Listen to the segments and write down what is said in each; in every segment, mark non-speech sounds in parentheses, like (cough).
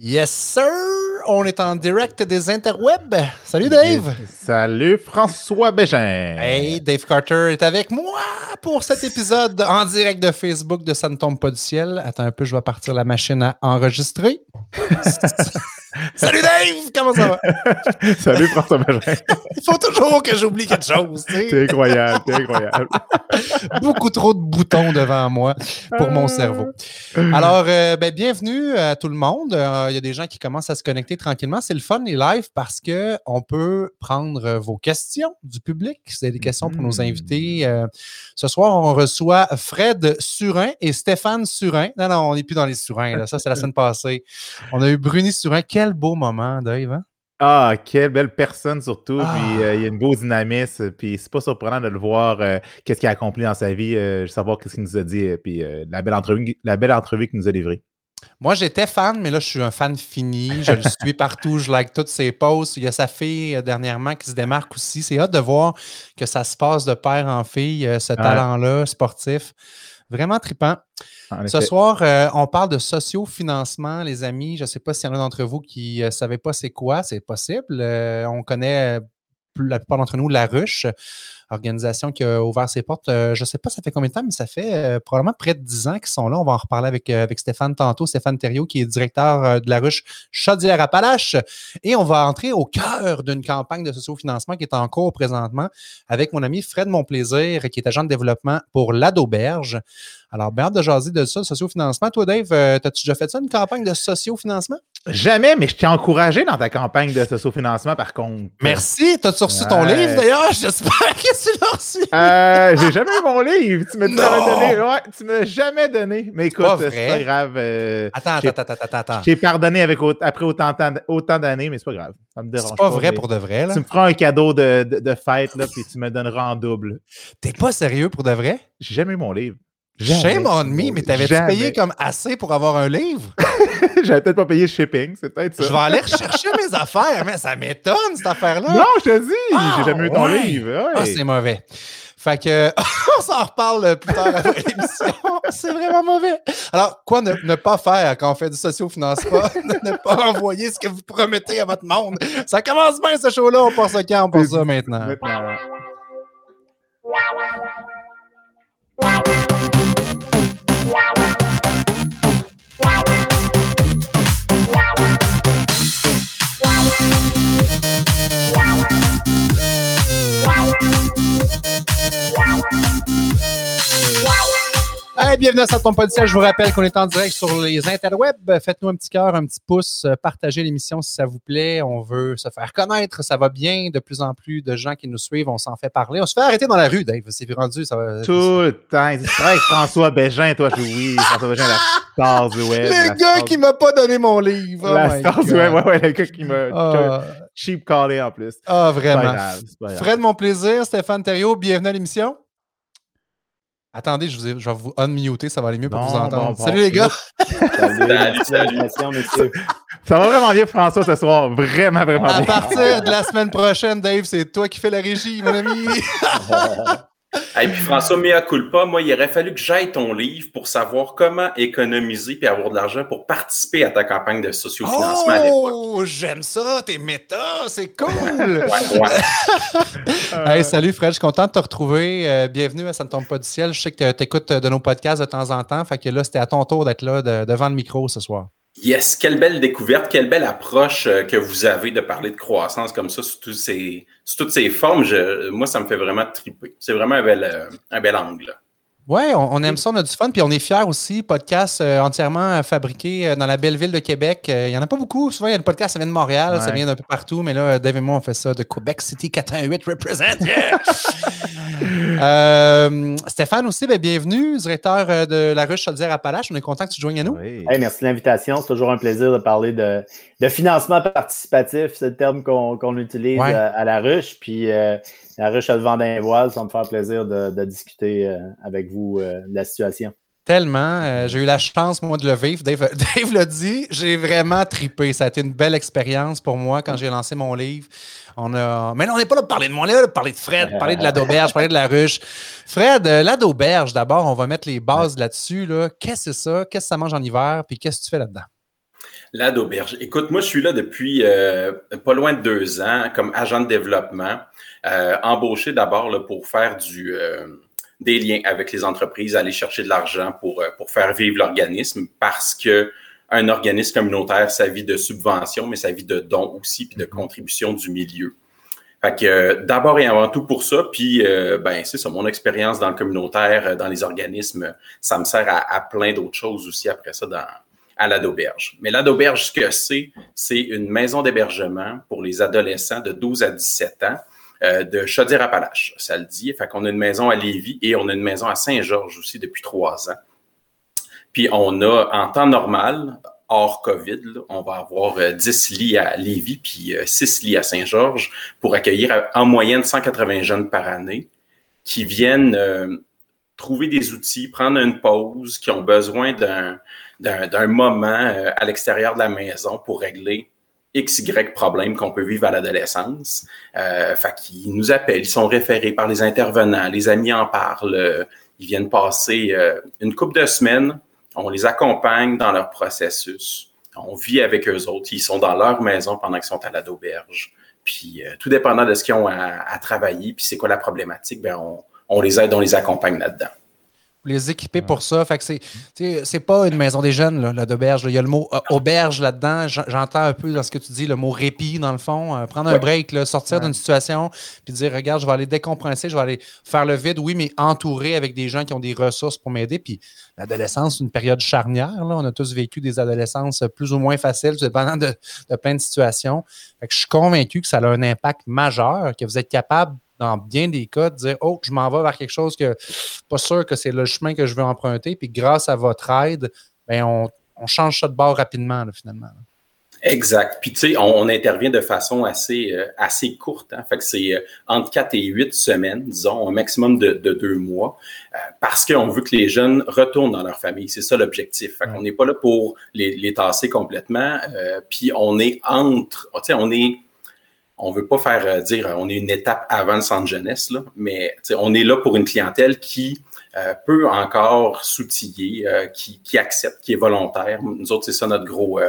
Yes, sir! On est en direct des interwebs. Salut, Dave! Salut, François Bégin! Hey, Dave Carter est avec moi pour cet épisode en direct de Facebook de Ça ne tombe pas du ciel. Attends un peu, je vais partir la machine à enregistrer. (laughs) Salut Dave! Comment ça va? (laughs) Salut François Bégin! Il faut toujours que j'oublie quelque chose. C'est incroyable, c'est incroyable. (laughs) Beaucoup trop de boutons devant moi pour mon cerveau. Alors, euh, ben, bienvenue à tout le monde. Euh, Il y a des gens qui commencent à se connecter tranquillement. C'est le fun, les lives, parce qu'on peut prendre vos questions du public. C'est des questions pour nos Mhm. invités. Euh, ce soir, on reçoit Fred Surin et Stéphane Surin. Non, non, on n'est plus dans les Surins. Là. Ça, c'est la semaine (laughs) passée. On a eu Bruni Surin. Quel beau moment, Dave. hein? Ah, quelle belle personne surtout. Ah. Puis euh, il y a une beau dynamisme. Puis c'est pas surprenant de le voir, euh, qu'est-ce qu'il a accompli dans sa vie, euh, savoir qu'est-ce qu'il nous a dit. euh, Puis euh, la, belle entrevue, la belle entrevue qu'il nous a livrée. Moi, j'étais fan, mais là, je suis un fan fini. Je le suis (laughs) partout. Je like toutes ses posts. Il y a sa fille euh, dernièrement qui se démarque aussi. C'est hâte de voir que ça se passe de père en fille, euh, ce talent-là sportif. Vraiment trippant. En Ce soir, euh, on parle de sociofinancement, les amis. Je ne sais pas s'il y en a d'entre vous qui ne savaient pas c'est quoi. C'est possible. On connaît la plupart d'entre nous la ruche, organisation qui a ouvert ses portes. euh, je ne sais pas ça fait combien de temps, mais ça fait euh, probablement près de 10 ans qu'ils sont là. On va en reparler avec, euh, avec Stéphane tantôt, Stéphane Thériault, qui est directeur de la ruche Chaudière-Appalaches. Et on va entrer au cœur d'une campagne de sociofinancement qui est en cours présentement avec mon ami Fred Monplaisir, qui est agent de développement pour l'Adoberge. Alors, bien hâte de jaser de ça, sociofinancement. Toi, Dave, euh, as-tu déjà fait ça, une campagne de sociofinancement? Jamais, mais je t'ai encouragé dans ta campagne de sociofinancement, par contre. Merci. T'as-tu reçu ton livre, d'ailleurs? (laughs) J'espère que tu l'as reçu. Euh, j'ai jamais eu mon livre. Tu m'as donné? Ouais, tu m'as jamais donné. Mais écoute, c'est pas grave. euh, Attends, j'ai- attends, attends, attends, attends. Je t'ai pardonné avec, après autant, d'années, mais c'est pas grave. Ça me dérange C'est pas vrai mais- pour de vrai, là. Tu me feras un cadeau de, de, de fête, là, puis tu me donneras en double. T'es pas sérieux pour de vrai? J'ai jamais eu mon livre. Shame on me, mais t'avais-tu payé comme assez pour avoir un livre? (laughs) J'avais peut-être pas payé le shipping, c'est peut-être ça. Je vais aller rechercher mes affaires, mais ça m'étonne, cette affaire-là. Non, je te dis, Ah, j'ai jamais eu ton ouais. livre. ouais. Ah, c'est mauvais. Fait que, (laughs) on s'en reparle plus tard après l'émission. (laughs) C'est vraiment mauvais. Alors, quoi ne, ne pas faire quand on fait du sociofinancement? ne, ne pas envoyer ce que vous promettez à votre monde. Ça commence bien, ce show-là. On passe quand? On passe ça maintenant. Maintenant, ouais. Hey, bienvenue à Ça tombe pas du ciel. Je vous rappelle qu'on est en direct sur les interwebs. Faites-nous un petit cœur, un petit pouce. euh, Partagez l'émission si ça vous plaît. On veut se faire connaître. Ça va bien. De plus en plus de gens qui nous suivent. On s'en fait parler. On se fait arrêter dans la rue, Dave. C'est rendu. Ça va... Tout le temps. Travailles avec François Bégin, toi, je oui. François Bégin, la star du web. Le gars star- qui m'a pas donné mon livre. Oh La star du web, ouais, ouais, le gars qui m'a Ah, cheap callé en plus. ah, C'est pas vraiment. grave, c'est pas grave. Fred, mon plaisir. Stéphane Thériault, bienvenue à l'émission. Attendez, je, vous ai- je vais vous unmuter, ça va aller mieux pour vous entendre. bon, bon. Salut les gars. (laughs) Salut. Ça va vraiment bien, François, ce soir. Vraiment, vraiment À bien. partir de la semaine prochaine, Dave, c'est toi qui fais la régie, mon ami. (laughs) Et puis François, mea culpa, moi, il aurait fallu que j'aille ton livre pour savoir comment économiser puis avoir de l'argent pour participer à ta campagne de sociofinancement à l'époque. Oh, j'aime ça, tes méta, c'est cool. Ouais, ouais. (laughs) Hey, salut Fred, je suis content de te retrouver. Euh, bienvenue à Ça ne tombe pas du ciel. Je sais que tu écoutes de nos podcasts de temps en temps. Fait que là, c'était à ton tour d'être là de- devant le micro ce soir. Yes, quelle belle découverte, quelle belle approche euh, que vous avez de parler de croissance comme ça sous, tous ces, sous toutes ces formes. Je- moi, ça me fait vraiment triper. C'est vraiment un bel, euh, un bel angle. Oui, on, on aime ça, on a du fun, puis on est fiers aussi. Podcast euh, entièrement euh, fabriqué euh, dans la belle ville de Québec. Euh, Il n'y en a pas beaucoup. Souvent, il y a le podcast, ça vient de Montréal, ça vient d'un peu partout, mais là, Dave et moi, on fait ça de Québec City 418 Represent. Yeah! (laughs) (laughs) Euh, Stéphane aussi, ben, bienvenue, directeur de la ruche Chaudière-Appalaches. On est content que tu te joignes à nous. Oui. Hey, merci de l'invitation. C'est toujours un plaisir de parler de, de financement participatif. C'est le terme qu'on utilise Ouais. à, à la ruche. Puis euh, ruche a le vent d'un voile. Ça me faire plaisir de, discuter euh, avec vous euh, de la situation. Tellement. Euh, j'ai eu la chance, moi, de le vivre. (laughs) Dave, l'a dit, j'ai vraiment tripé. Ça a été une belle expérience pour moi quand j'ai lancé mon livre. On a... Mais là, on n'est pas là pour parler de moi, on est là pour parler de Fred, parler de la d'auberge, parler de la ruche. Fred, la d'auberge, d'abord, on va mettre les bases là-dessus. Là. Qu'est-ce que c'est ça? Qu'est-ce que ça mange en hiver? Puis qu'est-ce que tu fais là-dedans? La d'auberge. Écoute, moi, je suis là depuis euh, pas loin de deux ans comme agent de développement, euh, embauché d'abord pour faire du, euh, des liens avec les entreprises, aller chercher de l'argent pour, pour faire vivre l'organisme parce que un organisme communautaire, ça vit de subventions, mais ça vit de dons aussi, puis de mm-hmm. contributions du milieu. Fait que d'abord et avant tout pour ça, puis ben c'est ça, mon expérience dans le communautaire, dans les organismes, ça me sert à, à plein d'autres choses aussi après ça dans, à la d'auberge. Mais la d'auberge, ce que c'est, c'est une maison d'hébergement pour les adolescents de 12 à 17 ans euh, de Chaudière-Appalaches. Ça le dit. Fait qu'on a une maison à Lévis et on a une maison à Saint-Georges aussi depuis trois ans. Puis on a, en temps normal, hors COVID, on va avoir 10 euh, lits à Lévis puis 6 euh, lits à Saint-Georges pour accueillir en moyenne 180 jeunes par année qui viennent trouver des outils, prendre une pause, qui ont besoin d'un d'un moment euh, à l'extérieur de la maison pour régler X, Y problèmes qu'on peut vivre à l'adolescence. Euh, fait qu'ils nous appellent, ils sont référés par les intervenants, les amis en parlent, euh, ils viennent passer euh, une couple de semaines, on les accompagne dans leur processus, on vit avec eux autres, ils sont dans leur maison pendant qu'ils sont à la d'auberge. Puis tout dépendant de ce qu'ils ont à, travailler, puis c'est quoi la problématique, ben on, on les aide, on les accompagne là-dedans les équiper pour ça. Fait que c'est, c'est pas une maison des jeunes, là, la d'auberge. Il y a le mot euh, auberge là-dedans. J'entends un peu dans ce que tu dis, le mot répit, dans le fond. Euh, prendre un break, là, sortir d'une situation, puis dire regarde, je vais aller décompresser, je vais aller faire le vide, oui, mais entouré avec des gens qui ont des ressources pour m'aider. Puis l'adolescence, c'est une période charnière. Là. On a tous vécu des adolescences plus ou moins faciles, dépendant de, de plein de situations. Fait que je suis convaincu que ça a un impact majeur, que vous êtes capable dans bien des cas, de dire Oh, je m'en vais vers quelque chose que pas sûr que c'est le chemin que je veux emprunter. Puis grâce à votre aide, bien, on, on change ça de bord rapidement, finalement. Exact. Puis tu sais, on, intervient de façon assez, euh, assez courte. Hein? Fait que c'est euh, entre 4 et 8 semaines, disons, un maximum de, de deux mois, euh, parce qu'on veut que les jeunes retournent dans leur famille. C'est ça l'objectif. Fait qu'on n'est pas là pour les, les tasser complètement. puis on est entre, tu sais, on est on veut pas faire euh, dire on est une étape avant le centre jeunesse, là, mais on est là pour une clientèle qui euh, peut encore s'outiller, euh, qui, qui, accepte, qui est volontaire. Nous autres, c'est ça notre gros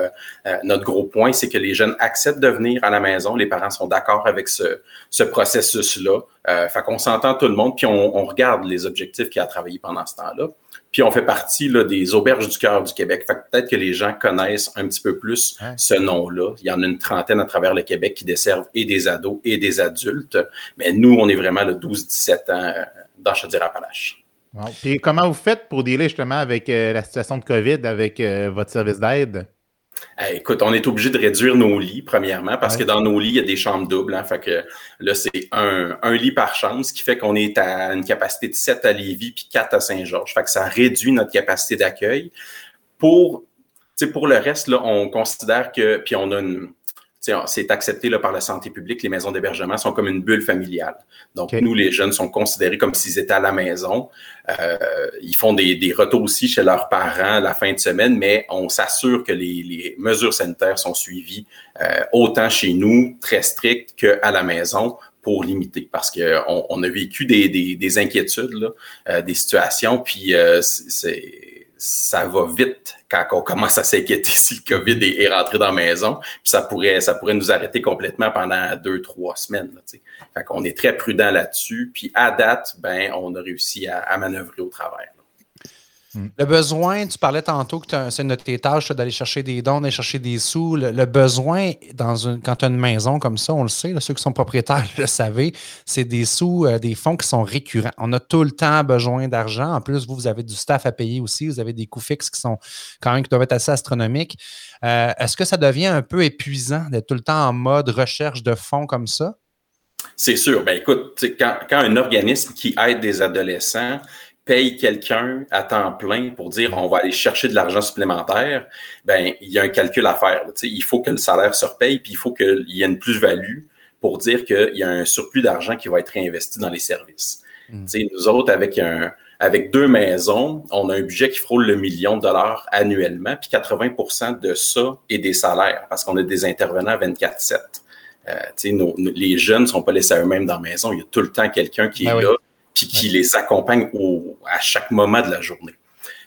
notre gros point, c'est que les jeunes acceptent de venir à la maison. Les parents sont d'accord avec ce, ce processus-là. fait qu'on s'entend tout le monde, puis on, on regarde les objectifs qu'il a travaillé pendant ce temps-là. Puis on fait partie là, des auberges du cœur du Québec. Fait peut-être que les gens connaissent un petit peu plus ce nom-là. Il y en a une trentaine à travers le Québec qui desservent et des ados et des adultes. Mais nous, on est vraiment le 12-17 ans euh, dans Chaudière-Appalaches. Puis comment vous faites pour dealer justement avec euh, la situation de COVID, avec euh, votre service d'aide? Eh, écoute, on est obligé de réduire nos lits, premièrement, parce que dans nos lits, il y a des chambres doubles. Hein, fait que là, c'est un, un, lit par chambre, ce qui fait qu'on est à une capacité de 7 à Lévis puis 4 à Saint-Georges. Fait que ça réduit notre capacité d'accueil. Pour, pour le reste, là, on considère que, puis on a une, c'est accepté là, par la santé publique. Les maisons d'hébergement sont comme une bulle familiale. Donc, nous, les jeunes sont considérés comme s'ils étaient à la maison. Euh, ils font des, des, retours aussi chez leurs parents la fin de semaine, mais on s'assure que les, les, mesures sanitaires sont suivies euh, autant chez nous, très strictes, qu'à la maison pour limiter. Parce qu'on on a vécu des, des, des inquiétudes, là, euh, des situations, puis euh, c'est ça va vite quand on commence à s'inquiéter (laughs) si le COVID est, rentré dans la maison. Puis ça pourrait, ça pourrait nous arrêter complètement pendant deux, trois semaines. Là, fait qu'on est très prudent là-dessus. Puis à date, ben, on a réussi à, à manœuvrer au travers. Mm. Le besoin, tu parlais tantôt que c'est notre tâche d'aller chercher des dons, d'aller chercher des sous. Le, besoin, dans une, quand tu as une maison comme ça, on le sait, ceux qui sont propriétaires (laughs) le savent, c'est des sous, euh, des fonds qui sont récurrents. On a tout le temps besoin d'argent. En plus, vous, vous avez du staff à payer aussi. Vous avez des coûts fixes qui sont quand même qui doivent être assez astronomiques. Euh, est-ce que ça devient un peu épuisant d'être tout le temps en mode recherche de fonds comme ça? C'est sûr. Ben écoute, quand, quand un organisme qui aide des adolescents, paye quelqu'un à temps plein pour dire on va aller chercher de l'argent supplémentaire, ben il y a un calcul à faire. Il faut que le salaire se repaye, puis il faut qu'il y ait une plus-value pour dire qu'il y a un surplus d'argent qui va être réinvesti dans les services. Mm. Nous autres, avec un avec deux maisons, on a un budget qui frôle le million de dollars annuellement, puis 80% de ça est des salaires, parce qu'on a des intervenants 24-7. Euh, les jeunes ne sont pas laissés à eux-mêmes dans la maison. Il y a tout le temps quelqu'un qui ben est là qui les accompagne au, à chaque moment de la journée.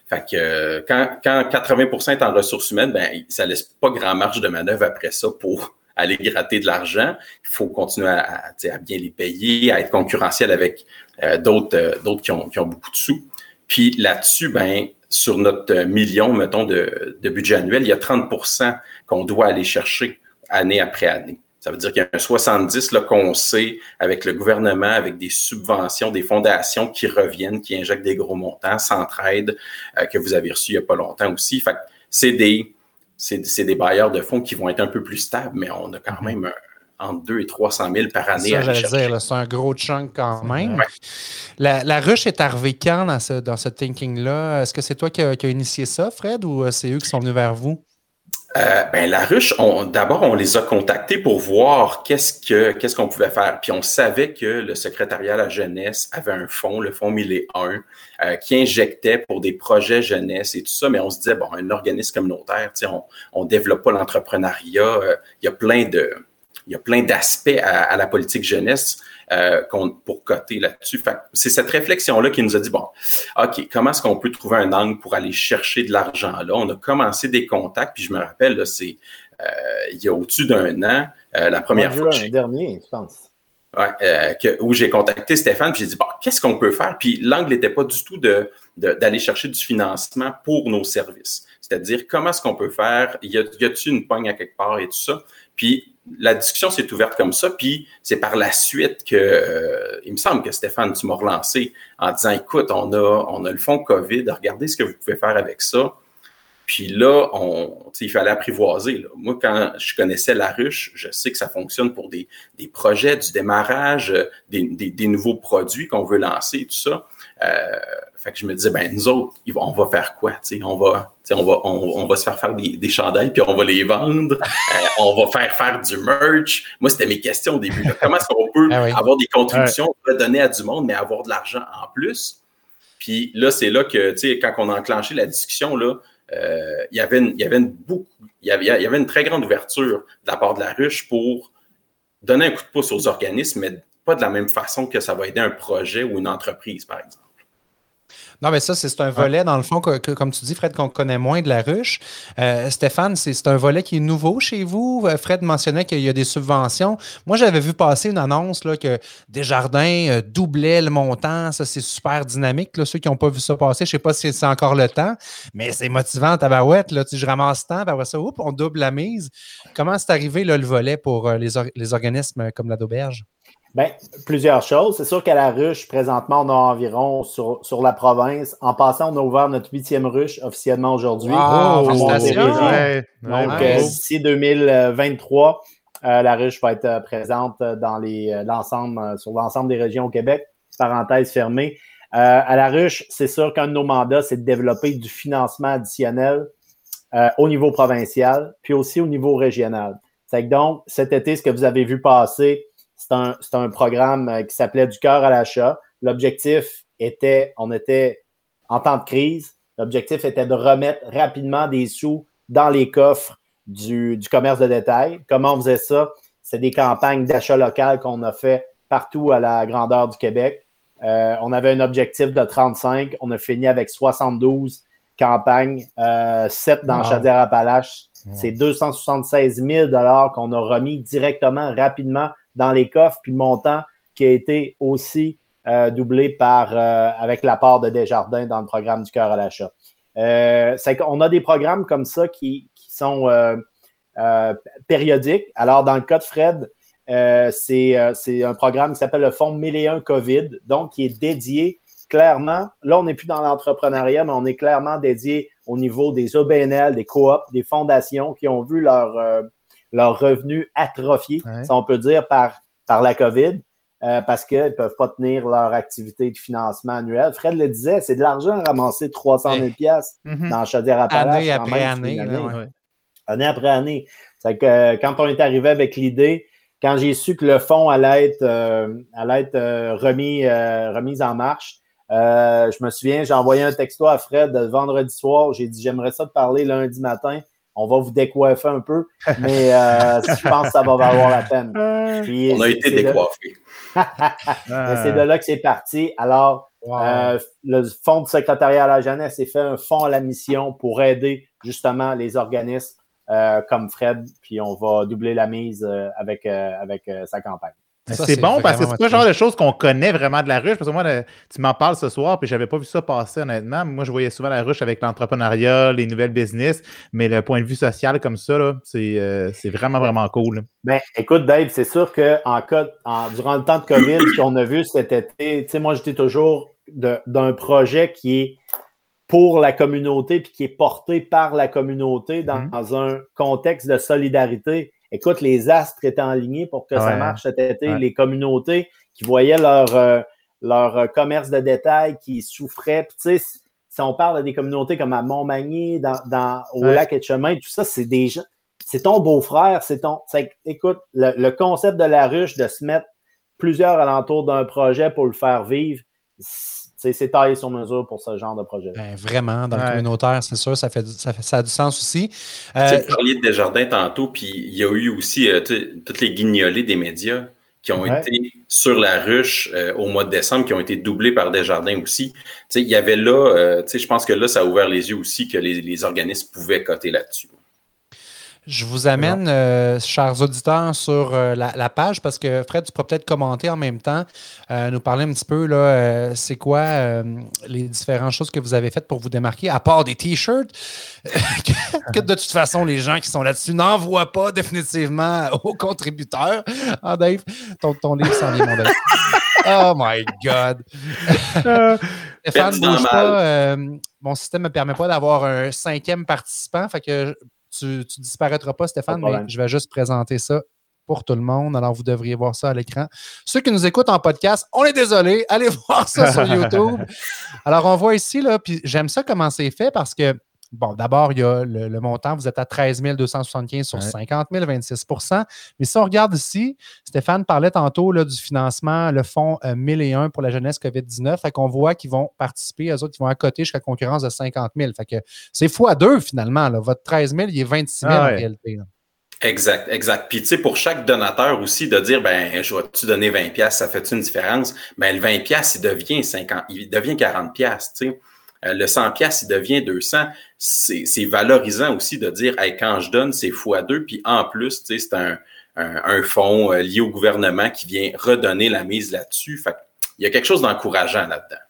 Fait que quand, quand 80% est en ressources humaines, ben ça laisse pas grand marge de manœuvre après ça pour (laughs) aller gratter de l'argent. Il faut continuer à, à, bien les payer, à être concurrentiel avec euh, d'autres euh, d'autres qui ont, qui ont beaucoup de sous. Puis là-dessus, ben sur notre million, mettons, de, de budget annuel, il y a 30% qu'on doit aller chercher année après année. Ça veut dire qu'il y a un 70 qu'on sait avec le gouvernement, avec des subventions, des fondations qui reviennent, qui injectent des gros montants, Centraide, euh, que vous avez reçu il n'y a pas longtemps aussi. Fait c'est des, c'est, des bailleurs de fonds qui vont être un peu plus stables, mais on a quand mm-hmm. même entre 2 et 300 000 par année. Ça, j'allais dire, c'est un gros chunk quand même. La, ruche est arrivée quand dans ce, dans ce thinking-là? Est-ce que c'est toi qui as initié ça, Fred, ou euh, c'est eux qui sont venus vers vous? Euh, ben, la ruche, d'abord, on les a contactés pour voir qu'est-ce que qu'est-ce qu'on pouvait faire. Puis on savait que le secrétariat à la jeunesse avait un fonds, le fonds 1001, euh, qui injectait pour des projets jeunesse et tout ça. Mais on se disait, bon, un organisme communautaire, on, on développe pas l'entrepreneuriat. Euh, il y a plein de il y a plein d'aspects à, la politique jeunesse euh, pour coter là-dessus. C'est cette réflexion-là qui nous a dit, bon, OK, comment est-ce qu'on peut trouver un angle pour aller chercher de l'argent là? On a commencé des contacts, puis je me rappelle, c'est euh, il y a au-dessus d'un an, euh, la première fois. Un dernier, je pense. Ouais, où j'ai contacté Stéphane, puis j'ai dit, bon, qu'est-ce qu'on peut faire? Puis l'angle n'était pas du tout de, d'aller chercher du financement pour nos services. C'est-à-dire, comment est-ce qu'on peut faire? Y a-t-il une pogne à quelque part et tout ça? Puis la discussion s'est ouverte comme ça, puis c'est par la suite que, euh, il me semble que Stéphane, tu m'as relancé en disant, écoute, on a, on a le fonds COVID, regardez ce que vous pouvez faire avec ça. Puis là, on, il fallait apprivoiser. Moi, quand je connaissais la ruche, je sais que ça fonctionne pour des, des projets, du démarrage, euh, des, des, des nouveaux produits qu'on veut lancer tout ça. Euh, fait que je me disais, ben nous autres, on va faire quoi? On va, on va, on, va se faire faire des, des chandails, puis on va les vendre. (laughs) Euh, on va faire faire du merch. Moi, c'était mes questions au début. Comment est-ce qu'on peut (laughs) ah avoir des contributions, donner à du monde, mais avoir de l'argent en plus? Puis là, c'est là que, tu sais, quand on a enclenché la discussion, là, euh, il y avait une, il y avait une il y avait, il y avait une très grande ouverture de la part de la ruche pour donner un coup de pouce aux organismes, mais pas de la même façon que ça va aider un projet ou une entreprise, par exemple. Non, mais ça, c'est un volet, dans le fond, que, comme tu dis, Fred, qu'on connaît moins de la ruche. Euh, Stéphane, c'est un volet qui est nouveau chez vous. Euh, Fred mentionnait qu'il y a des subventions. Moi, j'avais vu passer une annonce là, que Desjardins euh, doublait le montant. Ça, c'est super dynamique. Là, ceux qui n'ont pas vu ça passer, je ne sais pas si c'est encore le temps, mais c'est motivant, tabarouette. Là, tu, je ramasse temps, après ça, oups, on double la mise. Comment c'est arrivé là, le volet pour les, les organismes comme la d'auberge? Bien, plusieurs choses. C'est sûr qu'à la ruche, présentement, on a environ sur, sur la province. En passant, on a ouvert notre huitième ruche officiellement aujourd'hui. Oh, Donc, euh, d'ici 2023, euh, la ruche va être euh, présente dans les, l'ensemble, sur l'ensemble des régions au Québec. Parenthèse fermée. à la ruche, c'est sûr qu'un de nos mandats, c'est de développer du financement additionnel au niveau provincial, puis aussi au niveau régional. C'est donc, cet été, ce que vous avez vu passer, c'est un, programme euh, qui s'appelait Du cœur à l'achat. L'objectif était, on était en temps de crise, l'objectif était de remettre rapidement des sous dans les coffres du, commerce de détail. Comment on faisait ça? C'est des campagnes d'achat local qu'on a fait partout à la grandeur du Québec. Euh, on avait un objectif de 35, on a fini avec 72 campagnes, 7 euh, dans Chaudière-Appalaches. C'est 276 000 qu'on a remis directement, rapidement dans les coffres, puis le montant qui a été aussi euh, doublé par euh, avec l'apport de Desjardins dans le programme du cœur à l'achat. Euh, on a des programmes comme ça qui, sont périodiques. Alors, dans le cas de Fred, c'est un programme qui s'appelle le Fonds 1001 COVID, donc qui est dédié clairement, là, on n'est plus dans l'entrepreneuriat, mais on est clairement dédié au niveau des OBNL, des coops, des fondations qui ont vu leur, leurs revenus atrophiés, si on peut dire, par, par la COVID, euh, parce qu'ils ne peuvent pas tenir leur activité de financement annuel. Fred le disait, c'est de l'argent à ramasser 300 000 pièces dans Chaudière-Appalaches. Année après année. Année. après année. C'est que euh, quand on est arrivé avec l'idée, quand j'ai su que le fonds allait être, euh, allait être remis, remis en marche, je me souviens, j'ai envoyé un texto à Fred le vendredi soir. J'ai dit J'aimerais ça te parler lundi matin on va vous décoiffer un peu, mais euh, (laughs) je pense que ça va valoir la peine. on a été décoiffés. (laughs) c'est de là que c'est parti. Alors, le fonds de secrétariat à la jeunesse a fait un fonds à la mission pour aider justement les organismes comme Fred, puis on va doubler la mise avec, avec sa campagne. C'est bon parce que c'est pas le genre de choses qu'on connaît vraiment de la ruche. Parce que moi, tu m'en parles ce soir, puis j'avais pas vu ça passer honnêtement. Moi, je voyais souvent la ruche avec l'entrepreneuriat, les nouvelles business, mais le point de vue social comme ça, euh, c'est vraiment, vraiment cool. Ben, écoute, Dave, c'est sûr que en, durant le temps de COVID, ce qu'on a vu cet été, tu sais, moi, j'étais toujours d'un projet qui est pour la communauté puis qui est porté par la communauté dans mm-hmm. un contexte de solidarité écoute, les astres étaient alignés pour que ça marche cet été. Les communautés qui voyaient leur, euh, leur euh, commerce de détail qui souffrait. tu sais, si on parle des communautés comme à Montmagny, dans, dans au lac et chemin, tout ça, c'est des gens. C'est ton beau-frère, c'est ton. Écoute, le, concept de la ruche, de se mettre plusieurs alentours d'un projet pour le faire vivre, c'est taillé sur mesure pour ce genre de projet. Ben, vraiment, dans le communautaire, c'est sûr, ça, fait, ça, fait, ça a du sens aussi. Euh, tu parlais de Desjardins tantôt, puis il y a eu aussi euh, toutes les guignolées des médias qui ont été sur la ruche euh, au mois de décembre, qui ont été doublés par Desjardins aussi. il y avait là, je pense que là, ça a ouvert les yeux aussi que les, les organismes pouvaient coter là-dessus. Je vous amène, euh, chers auditeurs, sur euh, la, page parce que Fred, tu pourrais peut-être commenter en même temps, euh, nous parler un petit peu, là, c'est quoi les différentes choses que vous avez faites pour vous démarquer, à part des T-shirts, (laughs) que, de toute façon, les gens qui sont là-dessus n'envoient pas définitivement aux contributeurs. Ah, Dave, ton, ton livre s'en vient, mon Dave. Oh my God! Stéphane, bouge pas. mon système ne me permet pas d'avoir un cinquième participant. Fait que tu ne disparaîtras pas, Stéphane, mais je vais juste présenter ça pour tout le monde. Alors, vous devriez voir ça à l'écran. Ceux qui nous écoutent en podcast, on est désolé, allez (laughs) voir ça sur (laughs) YouTube. Alors, on voit ici, là, puis j'aime ça comment c'est fait parce que Bon, d'abord, il y a le, montant, vous êtes à 13 275 sur 50 000, 26% Mais si on regarde ici, Stéphane parlait tantôt là, du financement, le fonds 1001 euh, pour la jeunesse COVID-19. Fait qu'on voit qu'ils vont participer, eux autres, qui vont à côté jusqu'à concurrence de 50 000. Fait que c'est fois deux finalement. Là. Votre 13 000, il est 26 000 ah en réalité. Exact, exact. Puis tu sais, pour chaque donateur aussi, de dire, ben, je vais-tu donner 20 pièces, ça fait une différence? Ben, le 20 pièces, il devient 50, il devient 40 pièces, tu sais. Euh, le 100 pièces il devient 200. C'est valorisant aussi de dire, hey, quand je donne, c'est fois deux. Puis en plus, c'est un, un, fonds euh, lié au gouvernement qui vient redonner la mise là-dessus. Il y a quelque chose d'encourageant là-dedans.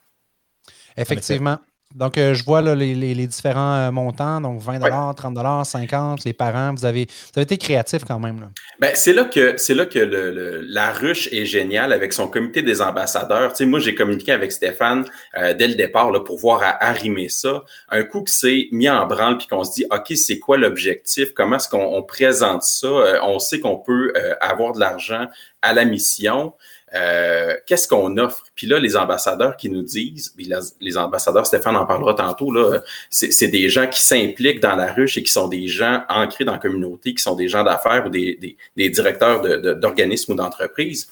Effectivement. Donc, euh, je vois les, différents euh, montants, donc 20 30 50 les parents. Vous avez, été créatif quand même. Ben, c'est là que, c'est là que la ruche est géniale avec son comité des ambassadeurs. Tu moi, j'ai communiqué avec Stéphane euh, dès le départ là, pour voir à arrimer ça. Un coup que c'est mis en branle puis qu'on se dit, OK, c'est quoi l'objectif? Comment est-ce qu'on présente ça? on sait qu'on peut avoir de l'argent à la mission. Euh, qu'est-ce qu'on offre? Puis là, les ambassadeurs qui nous disent, les ambassadeurs, Stéphane en parlera tantôt, là, c'est des gens qui s'impliquent dans la ruche et qui sont des gens ancrés dans la communauté, qui sont des gens d'affaires ou des, des, directeurs d'organismes ou d'entreprises.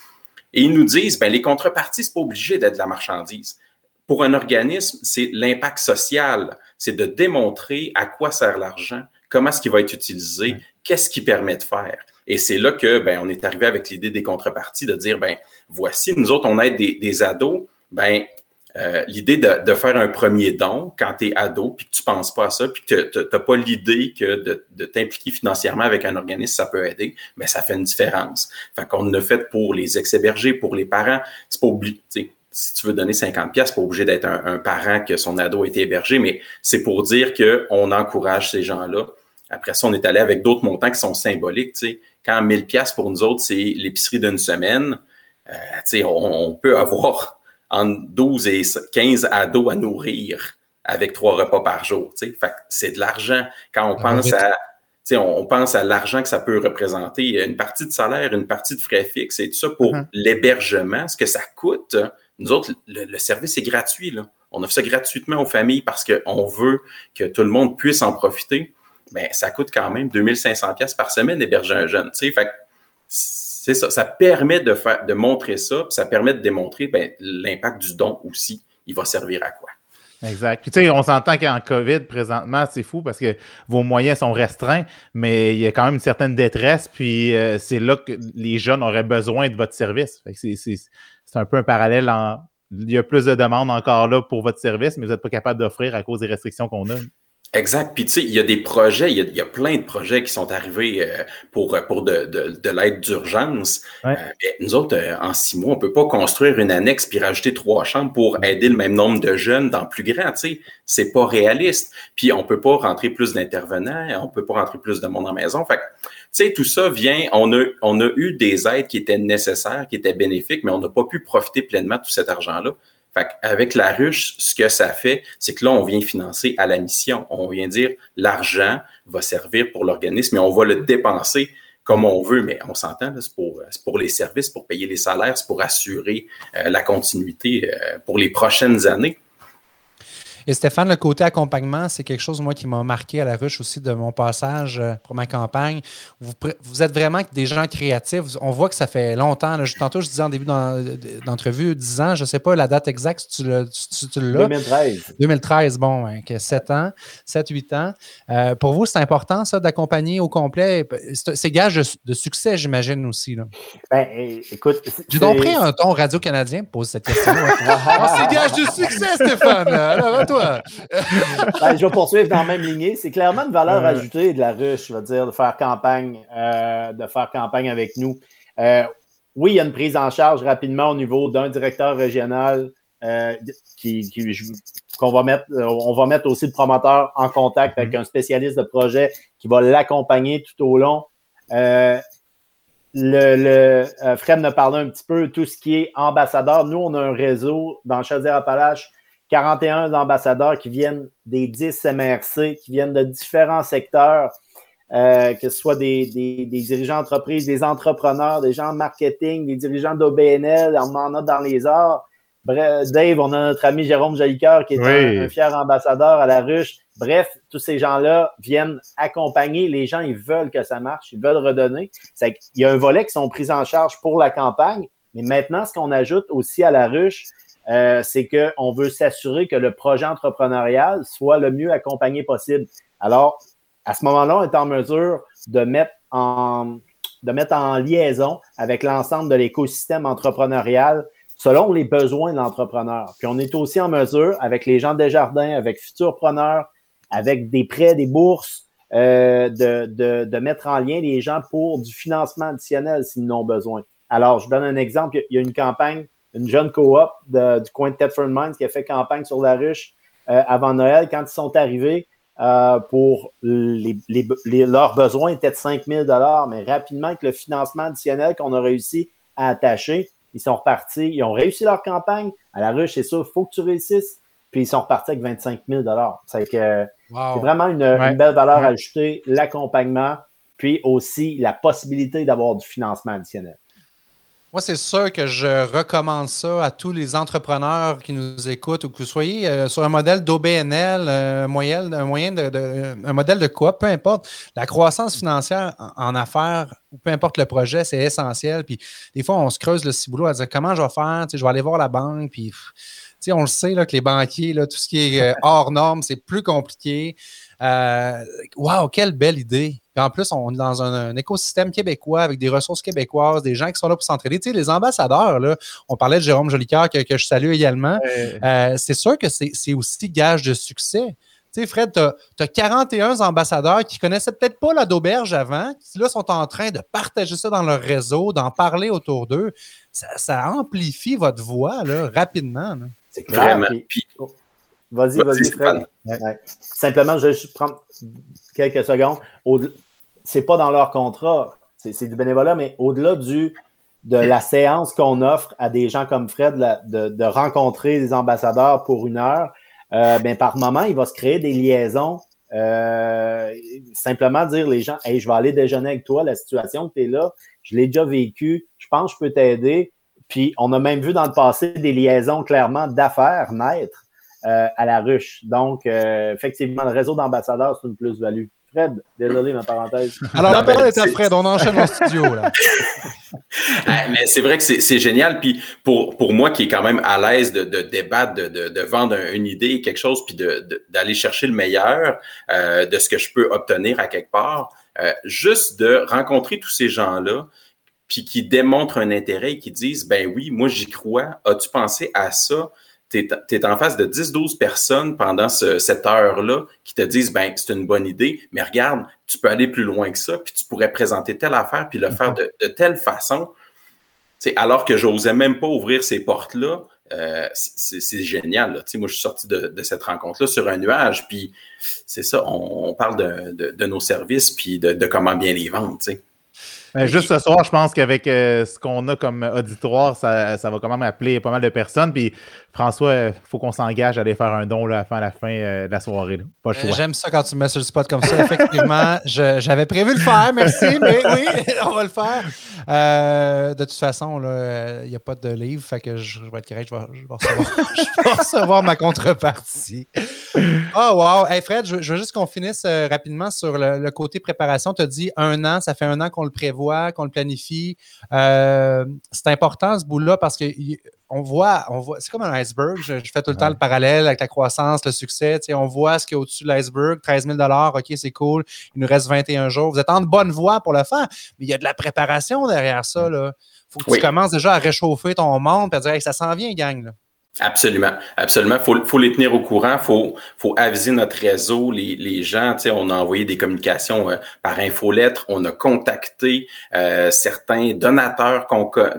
Et ils nous disent, ben, les contreparties, c'est pas obligé d'être de la marchandise. Pour un organisme, c'est l'impact social, c'est de démontrer à quoi sert l'argent, comment est-ce qu'il va être utilisé, qu'est-ce qu'il permet de faire. Et c'est là que ben, on est arrivé avec l'idée des contreparties, de dire ben voici, nous autres, on aide des, des ados, ben euh, l'idée de, de, faire un premier don quand tu es ado, puis que tu penses pas à ça, puis que tu n'as pas l'idée que de, de t'impliquer financièrement avec un organisme, ça peut aider, mais ben, ça fait une différence. Fait qu'on a fait pour les ex-hébergés, pour les parents. C'est pas obligé, si tu veux donner 50 pièces, pas obligé d'être un, parent que son ado a été hébergé, mais c'est pour dire qu'on encourage ces gens-là. Après ça, on est allé avec d'autres montants qui sont symboliques. Tu sais. Quand 1000 pièces pour nous autres, c'est l'épicerie d'une semaine, euh, on, peut avoir (laughs) entre 12 et 15 ados à nourrir avec trois repas par jour. c'est de l'argent. Quand on ah, pense à on, pense à l'argent que ça peut représenter, une partie de salaire, une partie de frais fixes et tout ça pour uh-huh. l'hébergement, ce que ça coûte. Nous autres, le, service est gratuit. Là. On offre ça gratuitement aux familles parce qu'on veut que tout le monde puisse en profiter. Mais ça coûte quand même 2500 pièces par semaine d'héberger un jeune. Fait c'est ça. Ça permet de, faire, de montrer ça, puis ça permet de démontrer ben, l'impact du don aussi. Il va servir à quoi? Exact. Tu sais, on s'entend qu'en COVID, présentement, c'est fou parce que vos moyens sont restreints, mais il y a quand même une certaine détresse, puis euh, c'est là que les jeunes auraient besoin de votre service. C'est un peu un parallèle il y a plus de demandes encore là pour votre service, mais vous n'êtes pas capable d'offrir à cause des restrictions qu'on a. Exact. Puis tu sais, il y a des projets, il y a, il y a, plein de projets qui sont arrivés euh, pour, pour de, de, de l'aide d'urgence. Euh, nous autres, euh, en six mois, on peut pas construire une annexe puis rajouter trois chambres pour aider le même nombre de jeunes dans plus grand. Tu sais, c'est pas réaliste. Puis on peut pas rentrer plus d'intervenants, on peut pas rentrer plus de monde en maison. Fait tu sais, tout ça vient, on a, on a eu des aides qui étaient nécessaires, qui étaient bénéfiques, mais on n'a pas pu profiter pleinement de tout cet argent-là. Fait avec la ruche, ce que ça fait, c'est que là, on vient financer à la mission. On vient dire l'argent va servir pour l'organisme et on va le dépenser comme on veut, mais on s'entend, c'est pour, pour les services, pour payer les salaires, c'est pour assurer euh, la continuité euh, pour les prochaines années. Et Stéphane, le côté accompagnement, c'est quelque chose, moi, qui m'a marqué à la ruche aussi de mon passage euh, pour ma campagne. Vous, êtes vraiment des gens créatifs. On voit que ça fait longtemps. tantôt, je disais en début d'entrevue, 10 ans, je ne sais pas la date exacte si tu l'as? 2013. 2013, bon, 7 ans, 7-8 ans. Euh, pour vous, c'est important, ça, d'accompagner au complet? C'est gage de, succès, j'imagine aussi. Là. Ben, écoute. J'ai donc pris un ton radio-canadien pour poser cette question. (laughs) Ah, c'est gage de succès, Stéphane. Alors, toi. (laughs) Ben, je vais poursuivre dans la même lignée. C'est clairement une valeur ajoutée de la ruche, je veux dire, de faire campagne, euh, de faire campagne avec nous. Euh, oui, il y a une prise en charge rapidement au niveau d'un directeur régional euh, qui, qu'on va mettre, on va mettre aussi le promoteur en contact avec un spécialiste de projet qui va l'accompagner tout au long. le, le Fred me parlait un petit peu tout ce qui est ambassadeur. Nous, on a un réseau dans Chaudière-Appalaches 41 ambassadeurs qui viennent des 10 MRC, qui viennent de différents secteurs, euh, que ce soit des, dirigeants d'entreprise, des entrepreneurs, des gens en marketing, des dirigeants d'OBNL, on en a dans les arts. Bref, Dave, on a notre ami Jérôme Jolicoeur qui est un, fier ambassadeur à la ruche. Bref, tous ces gens-là viennent accompagner les gens, ils veulent que ça marche, ils veulent redonner. Il y a un volet qui sont pris en charge pour la campagne, mais maintenant, ce qu'on ajoute aussi à la ruche, euh, c'est qu'on veut s'assurer que le projet entrepreneurial soit le mieux accompagné possible. Alors, à ce moment-là, on est en mesure de mettre en, liaison avec l'ensemble de l'écosystème entrepreneurial selon les besoins de l'entrepreneur. Puis on est aussi en mesure, avec les gens des jardins, avec Futurpreneurs, avec des prêts, des bourses, euh, de, de, de, mettre en lien les gens pour du financement additionnel s'ils en ont besoin. Alors, je donne un exemple. Il y a une campagne une jeune coop du coin de Thetford Mines qui a fait campagne sur la ruche euh, avant Noël. Quand ils sont arrivés euh, pour les, leurs besoins étaient de 5 000 mais rapidement, avec le financement additionnel qu'on a réussi à attacher, ils sont repartis. Ils ont réussi leur campagne. À la ruche, c'est sûr, il faut que tu réussisses. Puis ils sont repartis avec 25 000 C'est que c'est vraiment une, une, belle valeur ajoutée, l'accompagnement, puis aussi la possibilité d'avoir du financement additionnel. Moi, c'est sûr que je recommande ça à tous les entrepreneurs qui nous écoutent ou que vous soyez euh, sur un modèle d'OBNL, euh, un, moyen, de, un modèle de quoi, peu importe. La croissance financière en, affaires, ou peu importe le projet, c'est essentiel. Puis des fois, on se creuse le ciboulot à dire comment je vais faire, je vais aller voir la banque, puis on le sait là, que les banquiers, là, tout ce qui est euh, hors norme, c'est plus compliqué. Waouh, quelle belle idée! en plus, on est dans un, écosystème québécois avec des ressources québécoises, des gens qui sont là pour s'entraider. Tu sais, les ambassadeurs, là, on parlait de Jérôme Jolicoeur que, je salue également. Euh, c'est sûr que c'est aussi gage de succès. Tu sais, Fred, tu as, 41 ambassadeurs qui connaissaient peut-être pas la d'auberge avant, qui là sont en train de partager ça dans leur réseau, d'en parler autour d'eux. Ça, amplifie votre voix là, rapidement. C'est clair. Vas-y, vas-y, Fred. Simplement, je vais juste prendre quelques secondes c'est pas dans leur contrat, c'est du bénévolat, mais au-delà du de la séance qu'on offre à des gens comme Fred de, rencontrer des ambassadeurs pour une heure, euh, ben, par moment, il va se créer des liaisons. Euh, simplement dire les gens Hey, je vais aller déjeuner avec toi, la situation que tu es là, je l'ai déjà vécu, je pense que je peux t'aider. Puis on a même vu dans le passé des liaisons clairement d'affaires naître à la ruche. Donc, effectivement, le réseau d'ambassadeurs, c'est une plus-value. Fred, désolé ma parenthèse. (laughs) Alors, la parole est à Fred, on enchaîne en studio. Là. (laughs) Mais c'est vrai que c'est génial. Puis pour, pour moi qui est quand même à l'aise de, de, débattre, de, de, de, vendre une idée, quelque chose, puis d'aller chercher le meilleur euh, de ce que je peux obtenir à quelque part, euh, juste de rencontrer tous ces gens-là, puis qui démontrent un intérêt et qui disent, ben oui, moi j'y crois, as-tu pensé à ça? Tu es, en face de 10-12 personnes pendant cette heure-là qui te disent, ben c'est une bonne idée, mais regarde, tu peux aller plus loin que ça, puis tu pourrais présenter telle affaire, puis le faire de, de telle façon. alors que j'osais même pas ouvrir ces portes-là, euh, c'est génial. Là. Moi, je suis sorti de, cette rencontre-là sur un nuage, puis c'est ça, on, parle de, nos services, puis de, comment bien les vendre. Ben, juste ce soir, je pense qu'avec euh, ce qu'on a comme auditoire, ça, ça, va quand même appeler pas mal de personnes. Puis François, il faut qu'on s'engage à aller faire un don là, à la fin euh, de la soirée. Pas euh, J'aime ça quand tu me mets sur le spot comme ça. Effectivement, (laughs) j'avais prévu le faire, merci, mais oui, (laughs) on va le faire. Euh, de toute façon, il n'y a pas de livre, fait que je, vais être correct, je vais, (laughs) recevoir, ma contrepartie. Oh, wow. Hey, Fred, je, veux juste qu'on finisse rapidement sur le, côté préparation. Tu as dit un an, ça fait un an qu'on le prévoit, qu'on le planifie. C'est important ce bout-là parce que on voit, on voit, c'est comme un iceberg. Je, fais tout le temps le parallèle avec la croissance, le succès. on voit ce qui est au-dessus de l'iceberg, 13 000 OK, c'est cool. Il nous reste 21 jours. Vous êtes en bonne voie pour le faire, mais il y a de la préparation derrière ça. Il faut que tu commences déjà à réchauffer ton monde et à dire ça s'en vient, gang. Absolument, absolument. Faut, faut les tenir au courant. Faut, faut aviser notre réseau, les, gens. On a envoyé des communications euh, par infolettre. On a contacté euh, certains donateurs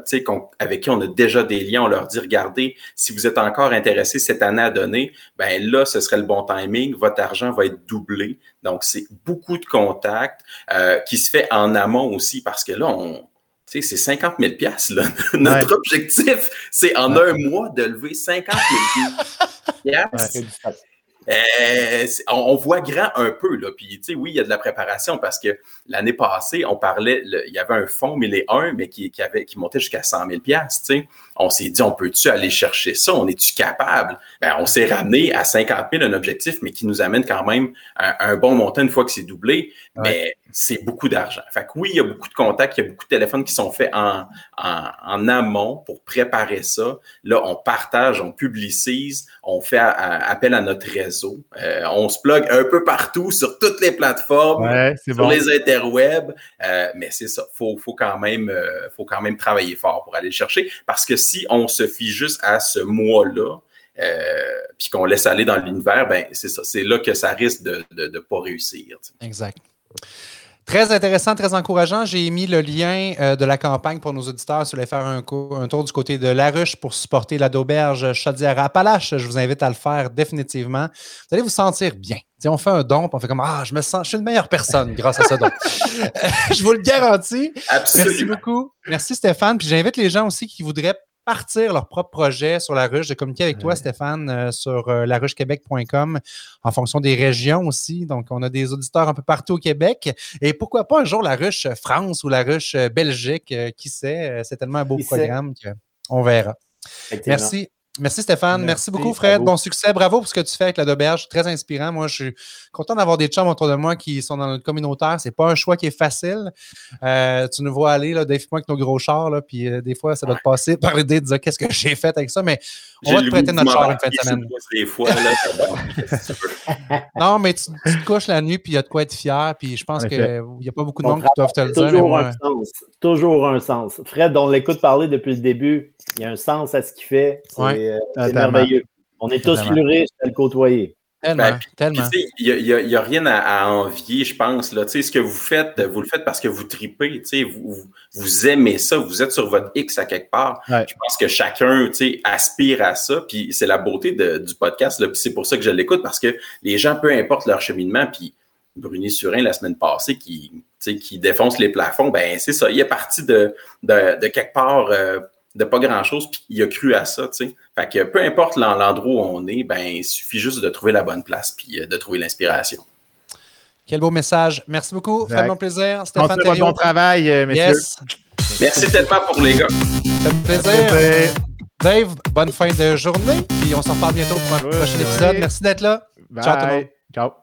tu avec qui on a déjà des liens. On leur dit regardez, si vous êtes encore intéressé cette année à donner, ben là, ce serait le bon timing. Votre argent va être doublé. Donc, c'est beaucoup de contacts euh, qui se fait en amont aussi parce que là, on c'est 50 000 là. (laughs) Notre objectif, c'est en un mois de lever 50 000 (laughs) euh, on, voit grand un peu, là. Puis, tu sais, oui, il y a de la préparation parce que l'année passée, on parlait, il y avait un fonds les 1, mais qui, qui, avait, qui montait jusqu'à 100 000 tu sais. On s'est dit, on peut-tu aller chercher ça? On est-tu capable? Ben, on s'est ramené à 50 000 un objectif, mais qui nous amène quand même un, bon montant une fois que c'est doublé. Mais c'est beaucoup d'argent. Fait que oui, il y a beaucoup de contacts, il y a beaucoup de téléphones qui sont faits en, en, en amont pour préparer ça. Là, on partage, on publicise, on fait appel à notre réseau. Euh, on se plug un peu partout sur toutes les plateformes, sur les interwebs. Euh, mais c'est ça, faut, faut quand même, euh, faut quand même travailler fort pour aller le chercher. Parce que si on se fie juste à ce mois-là, puis qu'on laisse aller dans l'univers, ben c'est ça, c'est là que ça risque de ne pas réussir. Exact. Très intéressant, très encourageant. J'ai mis le lien euh, de la campagne pour nos auditeurs si vous voulez faire un, tour du côté de La Ruche pour supporter la d'auberge Chaudière-Appalaches. Je vous invite à le faire définitivement. Vous allez vous sentir bien. on fait un don, on fait comme Ah, je me sens, je suis une meilleure personne grâce à ce don. (laughs) (laughs) je vous le garantis. Merci beaucoup. Merci Stéphane. Puis j'invite les gens aussi qui voudraient partir leur propre projet sur la ruche. J'ai communiqué avec toi, Stéphane, euh, sur euh, laruchequebec.com en fonction des régions aussi. Donc, on a des auditeurs un peu partout au Québec. Et pourquoi pas un jour la ruche France ou la ruche Belgique, euh, qui sait? C'est tellement un beau programme qu'on verra. Merci. Merci Stéphane. Merci, beaucoup, Fred. Bon succès. Bravo pour ce que tu fais avec la Doberge. Très inspirant. Moi, je suis content d'avoir des chums autour de moi qui sont dans notre communautaire. C'est pas un choix qui est facile. Euh, tu nous vois aller, là, des fois avec nos gros chars, là, puis euh, des fois, ça doit te passer par l'idée de dire qu'est-ce que j'ai fait avec ça, mais on va te prêter notre char une fin de semaine. Des fois, (laughs) non, mais tu, te couches la nuit, puis il y a de quoi être fier, puis je pense qu'il n'y a pas beaucoup de monde qui doivent te le dire. Toujours un sens. Toujours un sens. Fred, on l'écoute parler depuis le début. Il y a un sens à ce qu'il fait. C'est euh, merveilleux. On est tous plus riches à le côtoyer. Tellement, ben, Il n'y a, rien à, envier, je pense. Là. Ce que vous faites, vous le faites parce que vous tripez. Vous, vous aimez ça, vous êtes sur votre X à quelque part. Je pense que chacun aspire à ça. Puis c'est la beauté du podcast. C'est pour ça que je l'écoute, parce que les gens, peu importe leur cheminement, puis Bruni Surin, la semaine passée, qui, qui défonce les plafonds, ben c'est ça. Il est parti de, de, quelque part. Euh, de pas grand-chose, puis il a cru à ça, tu sais. Fait que peu importe l'endroit où on est, ben il suffit juste de trouver la bonne place, puis euh, de trouver l'inspiration. Quel beau message. Merci beaucoup. Fait mon plaisir. Stéphane Bon travail, euh, messieurs. Merci tellement pour les gars. Ça fait plaisir. Dave, bonne fin de journée. Puis on s'en reparle bientôt pour un prochain épisode. Merci d'être là. Ciao tout le monde. Ciao.